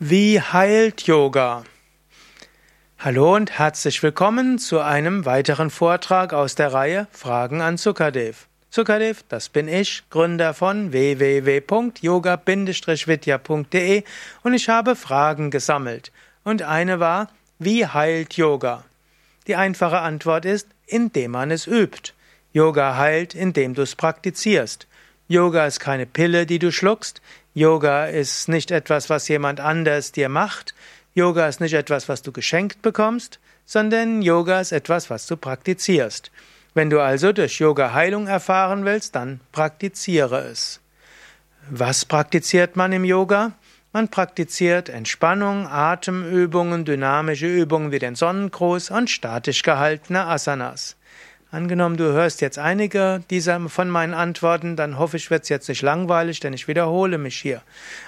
Wie heilt Yoga? Hallo und herzlich willkommen zu einem weiteren Vortrag aus der Reihe Fragen an Sukadev. Sukadev, das bin ich, Gründer von www.yoga-vidya.de und ich habe Fragen gesammelt. Und eine war, wie heilt Yoga? Die einfache Antwort ist, indem man es übt. Yoga heilt, indem du es praktizierst. Yoga ist keine Pille, die du schluckst. Yoga ist nicht etwas, was jemand anders dir macht. Yoga ist nicht etwas, was du geschenkt bekommst, sondern Yoga ist etwas, was du praktizierst. Wenn du also durch Yoga Heilung erfahren willst, dann praktiziere es. Was praktiziert man im Yoga? Man praktiziert Entspannung, Atemübungen, dynamische Übungen wie den Sonnengruß und statisch gehaltene Asanas. Angenommen, du hörst jetzt einige dieser von meinen Antworten, dann hoffe ich, wird es jetzt nicht langweilig, denn ich wiederhole mich hier.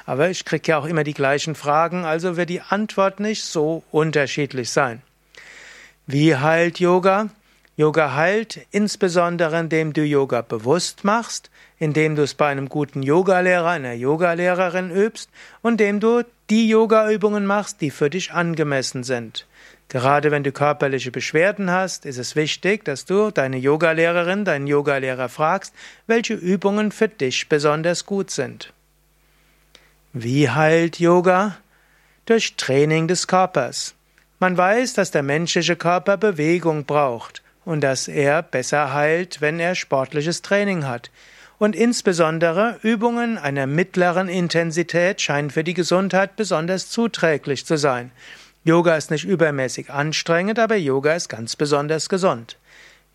Aber ich kriege ja auch immer die gleichen Fragen, also wird die Antwort nicht so unterschiedlich sein. Wie heilt Yoga? Yoga heilt insbesondere, indem du Yoga bewusst machst, indem du es bei einem guten Yogalehrer, einer Yogalehrerin übst und indem du die Yogaübungen machst, die für dich angemessen sind. Gerade wenn du körperliche Beschwerden hast, ist es wichtig, dass du deine Yogalehrerin, deinen Yogalehrer fragst, welche Übungen für dich besonders gut sind. Wie heilt Yoga? Durch Training des Körpers. Man weiß, dass der menschliche Körper Bewegung braucht und dass er besser heilt, wenn er sportliches Training hat. Und insbesondere Übungen einer mittleren Intensität scheinen für die Gesundheit besonders zuträglich zu sein. Yoga ist nicht übermäßig anstrengend, aber Yoga ist ganz besonders gesund.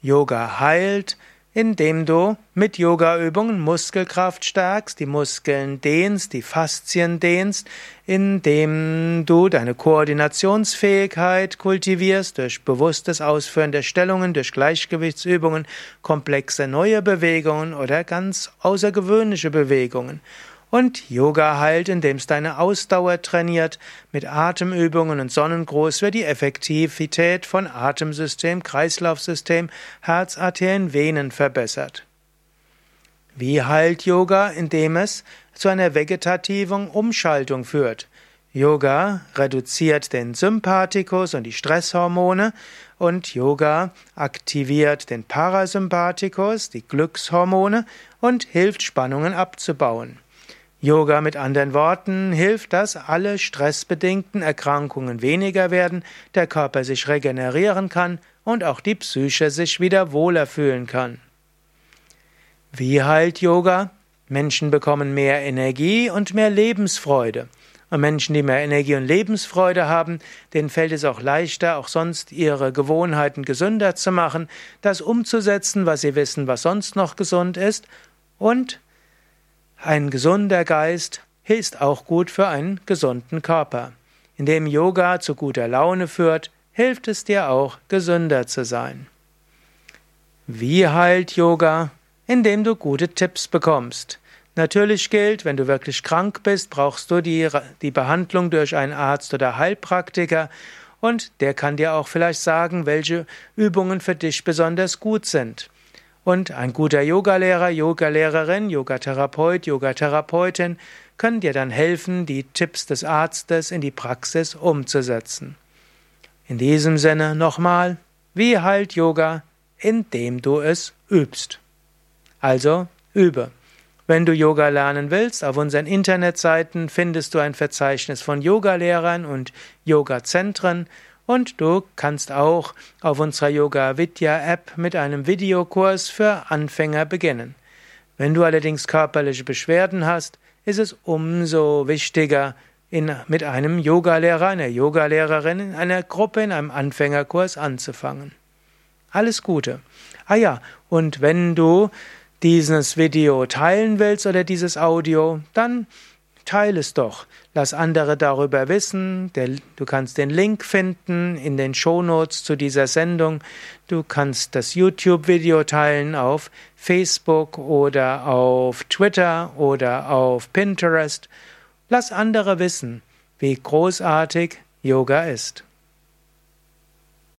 Yoga heilt, indem du mit Yogaübungen Muskelkraft stärkst, die Muskeln dehnst, die Faszien dehnst, indem du deine Koordinationsfähigkeit kultivierst durch bewusstes Ausführen der Stellungen, durch Gleichgewichtsübungen, komplexe neue Bewegungen oder ganz außergewöhnliche Bewegungen. Und Yoga heilt, indem es deine Ausdauer trainiert. Mit Atemübungen und Sonnengruß wird die Effektivität von Atemsystem, Kreislaufsystem, Herz, Arterien, Venen verbessert. Wie heilt Yoga? Indem es zu einer vegetativen Umschaltung führt. Yoga reduziert den Sympathikus und die Stresshormone und Yoga aktiviert den Parasympathikus, die Glückshormone und hilft Spannungen abzubauen. Yoga mit anderen Worten hilft, dass alle stressbedingten Erkrankungen weniger werden, der Körper sich regenerieren kann und auch die Psyche sich wieder wohler fühlen kann. Wie heilt Yoga? Menschen bekommen mehr Energie und mehr Lebensfreude. Und Menschen, die mehr Energie und Lebensfreude haben, denen fällt es auch leichter, auch sonst ihre Gewohnheiten gesünder zu machen, das umzusetzen, was sie wissen, was sonst noch gesund ist, und ein gesunder Geist ist auch gut für einen gesunden Körper. Indem Yoga zu guter Laune führt, hilft es dir auch, gesünder zu sein. Wie heilt Yoga? Indem du gute Tipps bekommst. Natürlich gilt, wenn du wirklich krank bist, brauchst du die, die Behandlung durch einen Arzt oder Heilpraktiker und der kann dir auch vielleicht sagen, welche Übungen für dich besonders gut sind. Und ein guter Yogalehrer, Yogalehrerin, Yogatherapeut, Yogatherapeutin können dir dann helfen, die Tipps des Arztes in die Praxis umzusetzen. In diesem Sinne nochmal, wie heilt Yoga? Indem du es übst. Also übe. Wenn du Yoga lernen willst, auf unseren Internetseiten findest du ein Verzeichnis von Yogalehrern und Yogazentren und du kannst auch auf unserer Yoga Vidya App mit einem Videokurs für Anfänger beginnen. Wenn du allerdings körperliche Beschwerden hast, ist es umso wichtiger, in, mit einem Yogalehrer, einer Yogalehrerin in einer Gruppe in einem Anfängerkurs anzufangen. Alles Gute. Ah ja, und wenn du dieses Video teilen willst oder dieses Audio, dann Teil es doch. Lass andere darüber wissen. Du kannst den Link finden in den Shownotes zu dieser Sendung. Du kannst das YouTube-Video teilen auf Facebook oder auf Twitter oder auf Pinterest. Lass andere wissen, wie großartig Yoga ist.